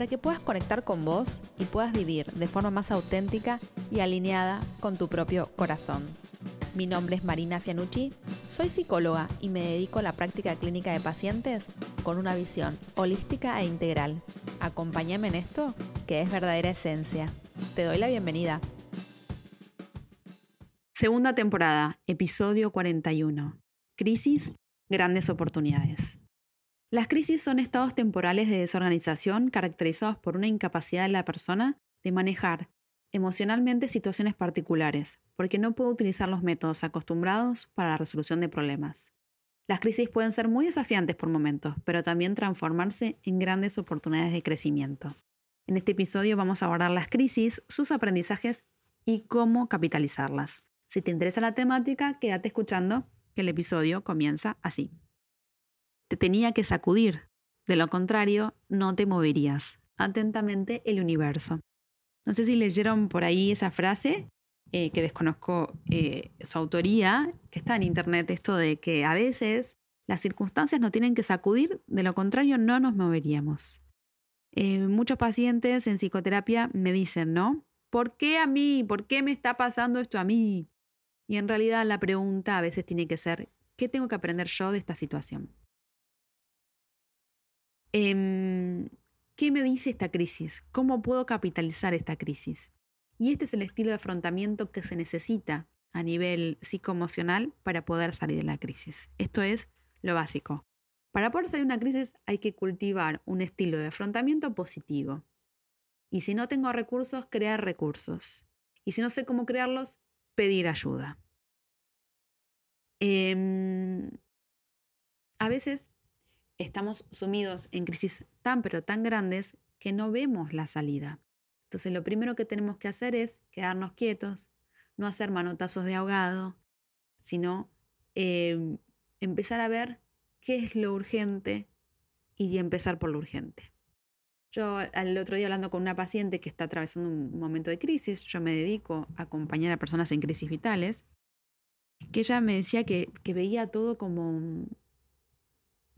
para que puedas conectar con vos y puedas vivir de forma más auténtica y alineada con tu propio corazón. Mi nombre es Marina Fianucci, soy psicóloga y me dedico a la práctica clínica de pacientes con una visión holística e integral. Acompáñame en esto, que es verdadera esencia. Te doy la bienvenida. Segunda temporada, episodio 41. Crisis, grandes oportunidades. Las crisis son estados temporales de desorganización caracterizados por una incapacidad de la persona de manejar emocionalmente situaciones particulares, porque no puede utilizar los métodos acostumbrados para la resolución de problemas. Las crisis pueden ser muy desafiantes por momentos, pero también transformarse en grandes oportunidades de crecimiento. En este episodio vamos a abordar las crisis, sus aprendizajes y cómo capitalizarlas. Si te interesa la temática, quédate escuchando, que el episodio comienza así. Te tenía que sacudir, de lo contrario, no te moverías. Atentamente, el universo. No sé si leyeron por ahí esa frase, eh, que desconozco eh, su autoría, que está en internet, esto de que a veces las circunstancias no tienen que sacudir, de lo contrario no nos moveríamos. Eh, muchos pacientes en psicoterapia me dicen, ¿no? ¿Por qué a mí? ¿Por qué me está pasando esto a mí? Y en realidad la pregunta a veces tiene que ser, ¿qué tengo que aprender yo de esta situación? Em, ¿Qué me dice esta crisis? ¿Cómo puedo capitalizar esta crisis? Y este es el estilo de afrontamiento que se necesita a nivel psicoemocional para poder salir de la crisis. Esto es lo básico. Para poder salir de una crisis hay que cultivar un estilo de afrontamiento positivo. Y si no tengo recursos, crear recursos. Y si no sé cómo crearlos, pedir ayuda. Em, a veces estamos sumidos en crisis tan pero tan grandes que no vemos la salida. Entonces lo primero que tenemos que hacer es quedarnos quietos, no hacer manotazos de ahogado, sino em, empezar a ver qué es lo urgente y empezar por lo urgente. Yo al otro día hablando con una paciente que está atravesando un momento de crisis, yo me dedico a acompañar a personas en crisis vitales, que ella me decía que, que veía todo como,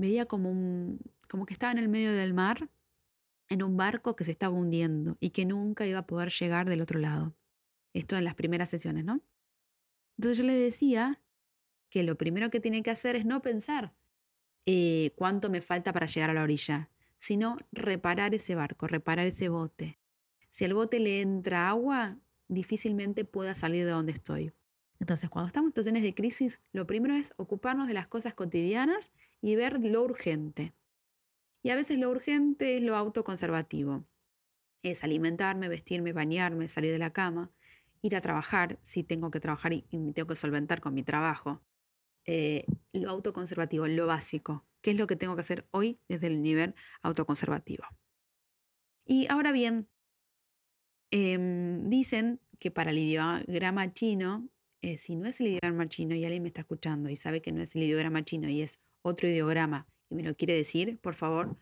veía como, un, como que estaba en el medio del mar, en un barco que se estaba hundiendo y que nunca iba a poder llegar del otro lado. Esto en las primeras sesiones, ¿no? Entonces yo le decía que lo primero que tiene que hacer es no pensar eh, cuánto me falta para llegar a la orilla, sino reparar ese barco, reparar ese bote. Si al bote le entra agua, difícilmente pueda salir de donde estoy. Entonces, cuando estamos en situaciones de crisis, lo primero es ocuparnos de las cosas cotidianas y ver lo urgente. Y a veces lo urgente es lo autoconservativo. Es alimentarme, vestirme, bañarme, salir de la cama, ir a trabajar si tengo que trabajar y, me tengo que solventar con mi trabajo. Eh, lo autoconservativo, lo básico. ¿Qué es lo que tengo que hacer hoy desde el nivel autoconservativo? Y ahora bien, em, dicen que para el ideograma chino, eh, si no es el ideograma chino y alguien me está escuchando y sabe que no es el ideograma chino y es otro ideograma y me lo quiere decir, por favor,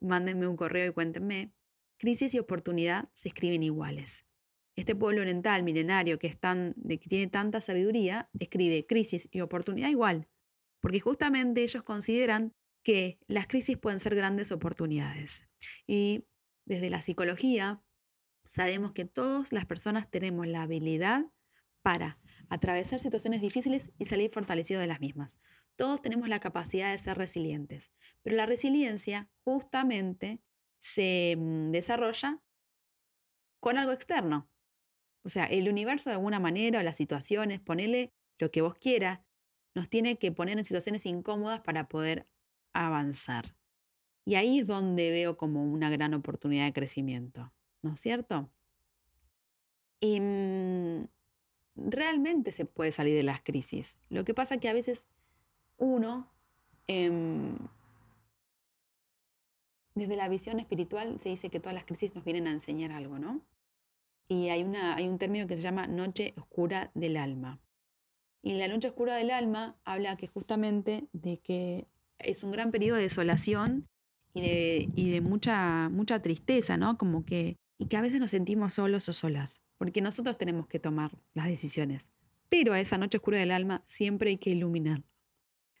mándenme un correo y cuéntenme. Crisis y oportunidad se escriben iguales. Este pueblo oriental milenario que, que tiene tanta sabiduría escribe crisis y oportunidad igual, porque justamente ellos consideran que las crisis pueden ser grandes oportunidades. Y desde la psicología sabemos que todas las personas tenemos la habilidad para atravesar situaciones difíciles y salir fortalecidos de las mismas. Todos tenemos la capacidad de ser resilientes, pero la resiliencia justamente se mm, desarrolla con algo externo. O sea, el universo de alguna manera, o las situaciones, ponele lo que vos quieras, nos tiene que poner en situaciones incómodas para poder avanzar. Y ahí es donde veo como una gran oportunidad de crecimiento, ¿no es cierto? Y, mm, realmente se puede salir de las crisis. Lo que pasa que a veces uno, em, desde la visión espiritual, se dice que todas las crisis nos vienen a enseñar algo, ¿no? y hay, una, hay un término que se llama noche oscura del alma. Y la noche oscura del alma habla que justamente de que es un gran periodo de desolación y de, y de mucha, mucha tristeza, ¿no? Como que, y que a veces nos sentimos solos o solas, porque nosotros tenemos que tomar las decisiones. Pero a esa noche oscura del alma siempre hay que iluminar,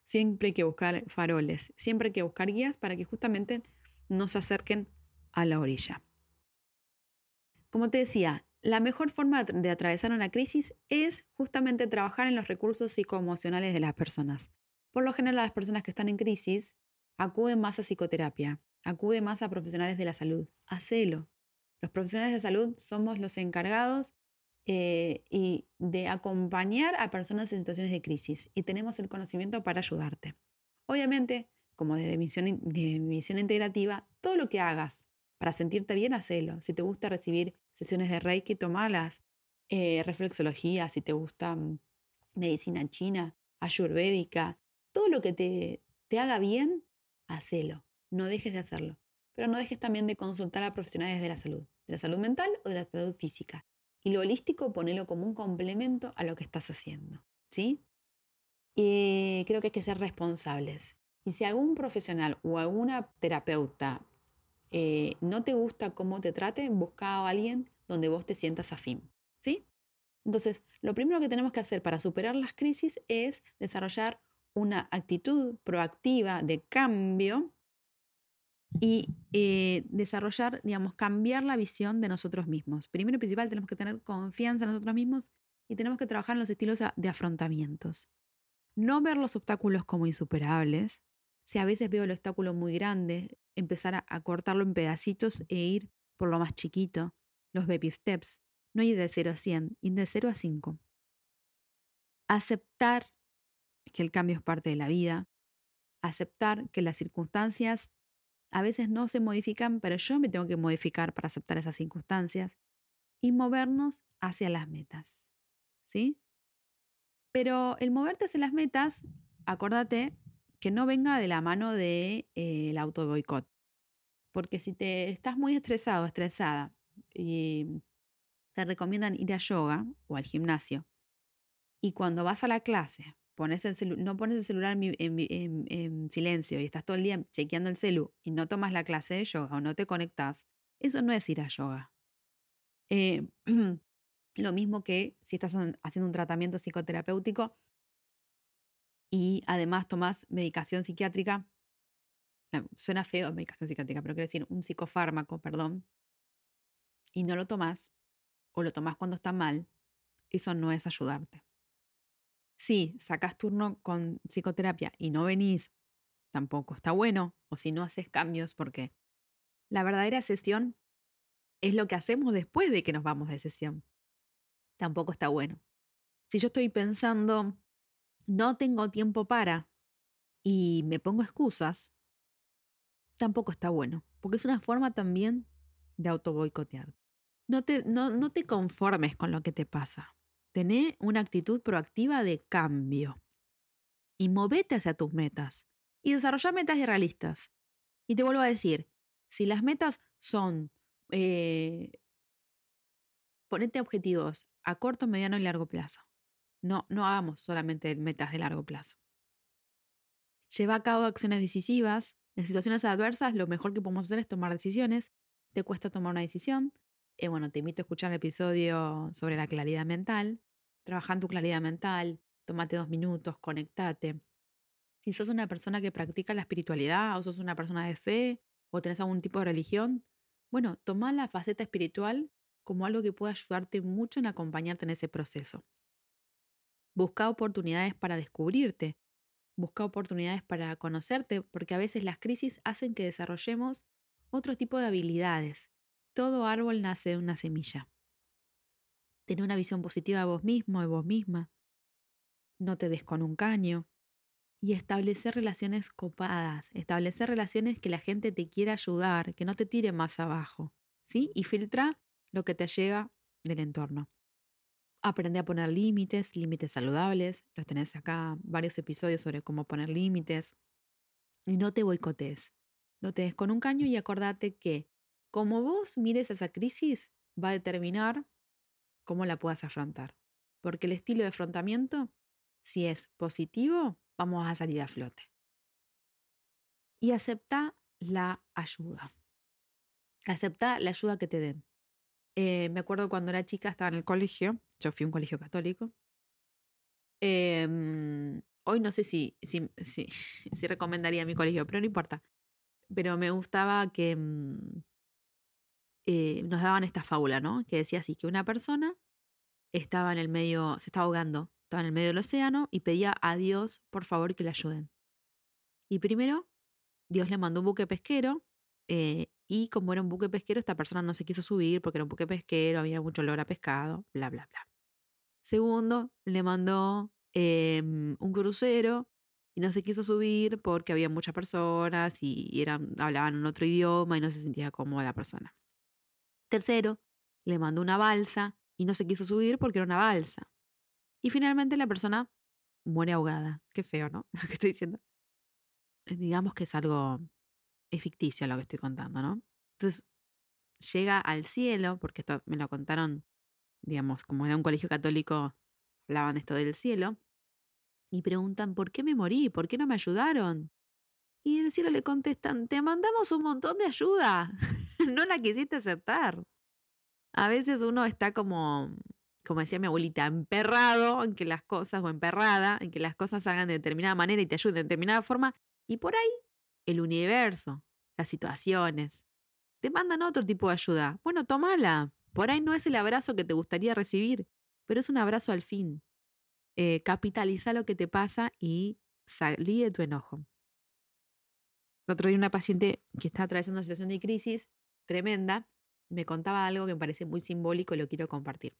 siempre hay que buscar faroles, siempre hay que buscar guías para que justamente nos acerquen a la orilla. Como te decía, la mejor forma de atravesar una crisis es justamente trabajar en los recursos psicoemocionales de las personas. Por lo general, las personas que están en crisis acuden más a psicoterapia, acuden más a profesionales de la salud. Hacelo. Los profesionales de salud somos los encargados eh, y de acompañar a personas en situaciones de crisis y tenemos el conocimiento para ayudarte. Obviamente, como desde misión, de misión integrativa, todo lo que hagas para sentirte bien, hacelo. Si te gusta recibir sesiones de Reiki, tomalas. Eh, reflexología, si te gusta mm, medicina china, ayurvédica, todo lo que te, te haga bien, hacelo. No dejes de hacerlo. Pero no dejes también de consultar a profesionales de la salud, de la salud mental o de la salud física. Y lo holístico, ponelo como un complemento a lo que estás haciendo. ¿Sí? Y creo que hay que ser responsables. Y si algún profesional o alguna terapeuta eh, no te gusta cómo te traten, busca a alguien donde vos te sientas afín. ¿Sí? Entonces, lo primero que tenemos que hacer para superar las crisis es desarrollar una actitud proactiva de cambio y eh, desarrollar, digamos, cambiar la visión de nosotros mismos. Primero y principal, tenemos que tener confianza en nosotros mismos y tenemos que trabajar en los estilos de afrontamientos. No ver los obstáculos como insuperables. Si a veces veo el obstáculo muy grande, empezar a, cortarlo en pedacitos e ir por lo más chiquito. Los baby steps. No ir de 0 a 100, ir de 0 a 5. Aceptar que el cambio es parte de la vida. Aceptar que las circunstancias a veces no se modifican, pero yo me tengo que modificar para aceptar esas circunstancias y movernos hacia las metas. ¿Sí? Pero el moverte hacia las metas, acuérdate que no venga de la mano del de, eh, auto boicot. Porque si te estás muy estresado, estresada, y te recomiendan ir a yoga o al gimnasio, y cuando vas a la clase pones el no pones el celular en, silencio y estás todo el día chequeando el celu y no tomas la clase de yoga o no te conectas, eso no es ir a yoga. Eh, lo mismo que si estás haciendo un tratamiento psicoterapéutico y además tomas medicación psiquiátrica, suena feo medicación psiquiátrica, pero quiero decir un psicofármaco, perdón, y no lo tomas o lo tomas cuando está mal, eso no es ayudarte. Si sacas turno con psicoterapia y no venís, tampoco está bueno, o si no haces cambios, porque la verdadera sesión es lo que hacemos después de que nos vamos de sesión. Tampoco está bueno. Si yo estoy pensando, no tengo tiempo para, y me pongo excusas, tampoco está bueno, porque es una forma también de auto boicotear. No te, no, no te conformes con lo que te pasa. Tené una actitud proactiva de cambio y movete hacia tus metas y desarrolla metas realistas. Y te vuelvo a decir, si las metas son, eh, ponete objetivos a corto, mediano y largo plazo. No, no hagamos solamente metas de largo plazo. Lleva a cabo acciones decisivas. En situaciones adversas, lo mejor que podemos hacer es tomar decisiones. Te cuesta tomar una decisión, eh, bueno, te invito a escuchar el episodio sobre la claridad mental. Trabaja en tu claridad mental, tómate dos minutos, conectate. Si sos una persona que practica la espiritualidad o sos una persona de fe o tenés algún tipo de religión, bueno, toma la faceta espiritual como algo que pueda ayudarte mucho en acompañarte en ese proceso. Busca oportunidades para descubrirte, busca oportunidades para conocerte, porque a veces las crisis hacen que desarrollemos otro tipo de habilidades todo árbol nace de una semilla. Tener una visión positiva de vos mismo, de vos misma. No te des con un caño. Y establecer relaciones copadas, establecer relaciones que la gente te quiera ayudar, que no te tire más abajo. ¿Sí? Y filtra lo que te llega del entorno. Aprende a poner límites, límites saludables. Los tenés acá varios episodios sobre cómo poner límites. Y no te boicotees. No te des con un caño y acordate que como vos mires esa crisis, va a determinar cómo la puedas afrontar. Porque el estilo de afrontamiento, si es positivo, vamos a salir a flote. Y acepta la ayuda. Acepta la ayuda que te den. Eh, me acuerdo cuando era chica, estaba en el colegio, yo fui a un colegio católico. Em, hoy no sé si, si, si, recomendaría mi colegio, pero no importa. Pero me gustaba que mm, eh, nos daban esta fábula, ¿no? Que decía así, que una persona estaba en el medio, se estaba ahogando, estaba en el medio del océano y pedía a Dios, por favor, que le ayuden. Y primero, Dios le mandó un buque pesquero eh, y como era un buque pesquero, esta persona no se quiso subir porque era un buque pesquero, había mucho olor a pescado, bla, bla, bla. Segundo, le mandó em, un crucero y no se quiso subir porque había muchas personas y, eran, hablaban en otro idioma y no se sentía cómoda la persona. Tercero, le mandó una balsa y no se quiso subir porque era una balsa. Y finalmente la persona muere ahogada. Qué feo, ¿no? Lo que estoy diciendo. Eh, digamos que es algo, ficticio lo que estoy contando, ¿no? Entonces llega al cielo, porque esto me lo contaron, digamos, como era un colegio católico, hablaban esto del cielo, y preguntan, ¿por qué me morí? ¿Por qué no me ayudaron? Y el cielo le contestan, te mandamos un montón de ayuda. no la quisiste aceptar. A veces uno está como, como decía mi abuelita, emperrado en que las cosas, o emperrada, en que las cosas salgan de determinada manera y te ayuden de determinada forma. Y por ahí, el universo, las situaciones, te mandan otro tipo de ayuda. Bueno, tómala. Por ahí no es el abrazo que te gustaría recibir, pero es un abrazo al fin. Eh, capitaliza lo que te pasa y salí de tu enojo. El otro día una paciente que está atravesando una situación de crisis tremenda me contaba algo que me parece muy simbólico y lo quiero compartir.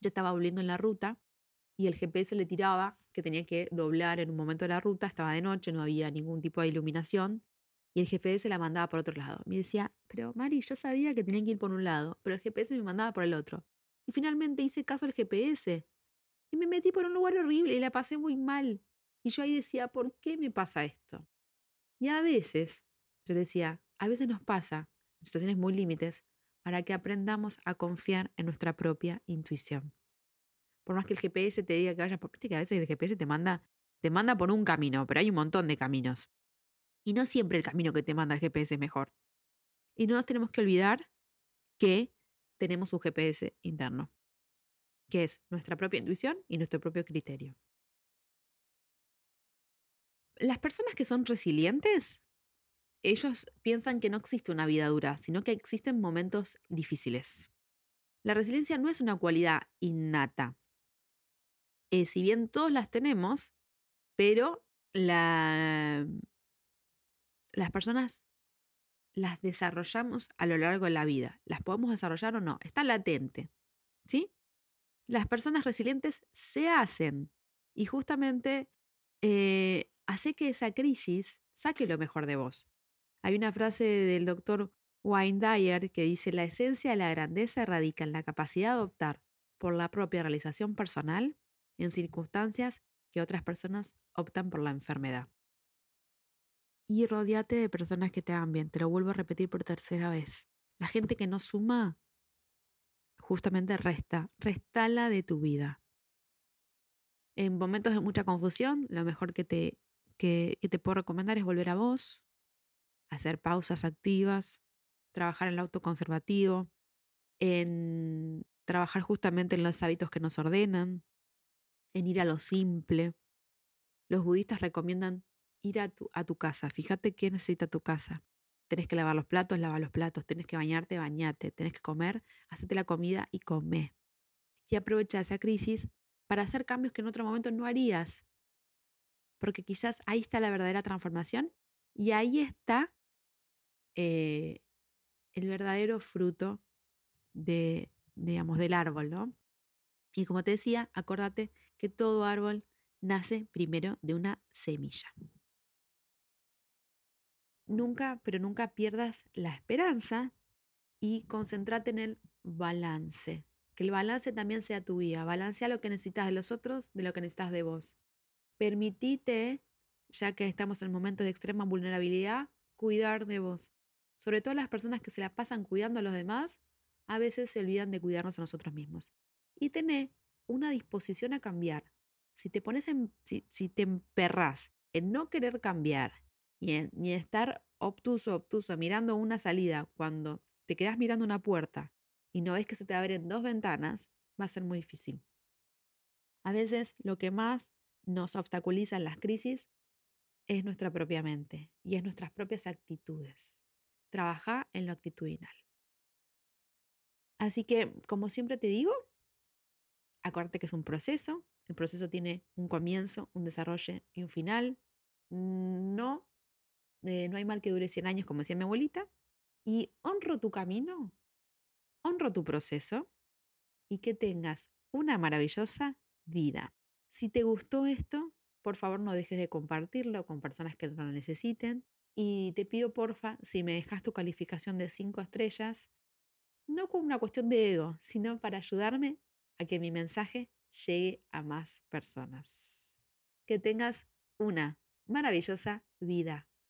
Yo estaba volviendo en la ruta y el GPS le tiraba que tenía que doblar en un momento de la ruta, estaba de noche, no había ningún tipo de iluminación y el GPS la mandaba por otro lado. Me decía, pero Mari, yo sabía que tenía que ir por un lado, pero el GPS me mandaba por el otro. Y finalmente hice caso al GPS y me metí por un lugar horrible y la pasé muy mal. Y yo ahí decía, ¿por qué me pasa esto? Y a veces, yo decía, a veces nos pasa, situaciones muy límites, para que aprendamos a confiar en nuestra propia intuición. Por más que el GPS te diga que vayas por... Viste que a veces el GPS te manda, te manda por un camino, pero hay un montón de caminos. Y no siempre el camino que te manda el GPS es mejor. Y no nos tenemos que olvidar que tenemos un GPS interno, que es nuestra propia intuición y nuestro propio criterio. Las personas que son resilientes, ellos piensan que no existe una vida dura, sino que existen momentos difíciles. La resiliencia no es una cualidad innata. Eh, si bien todos las tenemos, pero las personas las desarrollamos a lo largo de la vida. ¿Las podemos desarrollar o no? Está latente. ¿Sí? Las personas resilientes se hacen y justamente eh, hace que esa crisis saque lo mejor de vos. Hay una frase del doctor Wayne Dyer que dice, la esencia de la grandeza radica en la capacidad de optar por la propia realización personal en circunstancias que otras personas optan por la enfermedad. Y rodeate de personas que te hagan bien. Te lo vuelvo a repetir por tercera vez. La gente que no suma, justamente resta. Restala de tu vida. En momentos de mucha confusión, lo mejor que te que, te puedo recomendar es volver a vos, hacer pausas activas, trabajar en el autoconservativo, en trabajar justamente en los hábitos que nos ordenan, en ir a lo simple. Los budistas recomiendan ir a tu, a tu casa. Fíjate qué necesita tu casa. Tenés que lavar los platos, lava los platos. Tenés que bañarte, bañate. Tenés que comer, hacete la comida y come. Y aprovecha esa crisis para hacer cambios que en otro momento no harías porque quizás ahí está la verdadera transformación y ahí está eh, el verdadero fruto de, digamos, del árbol, ¿no? Y como te decía, acuérdate que todo árbol nace primero de una semilla. Nunca, pero nunca pierdas la esperanza y concéntrate en el balance. Que el balance también sea tu vida. Balancea lo que necesitas de los otros, de lo que necesitas de vos. Permitite, ya que estamos en momentos de extrema vulnerabilidad, cuidar de vos. Sobre todo las personas que se la pasan cuidando a los demás, a veces se olvidan de cuidarnos a nosotros mismos. y tener una disposición a cambiar. Si te pones en, si, te emperras en no querer cambiar y en, estar obtuso, obtuso, mirando una salida cuando te quedas mirando una puerta y no ves que se te abren dos ventanas, va a ser muy difícil. A veces lo que más nos obstaculiza en las crisis es nuestra propia mente y es nuestras propias actitudes. Trabaja en lo actitudinal. Así que, como siempre te digo, acuérdate que es un proceso. El proceso tiene un comienzo, un desarrollo y un final. No, eh, no hay mal que dure 100 años, como decía mi abuelita. Y honro tu camino, honro tu proceso y que tengas una maravillosa vida. Si te gustó esto, por favor no dejes de compartirlo con personas que lo necesiten. Y te pido, porfa, si me dejas tu calificación de 5 estrellas, no como una cuestión de ego, sino para ayudarme a que mi mensaje llegue a más personas. Que tengas una maravillosa vida.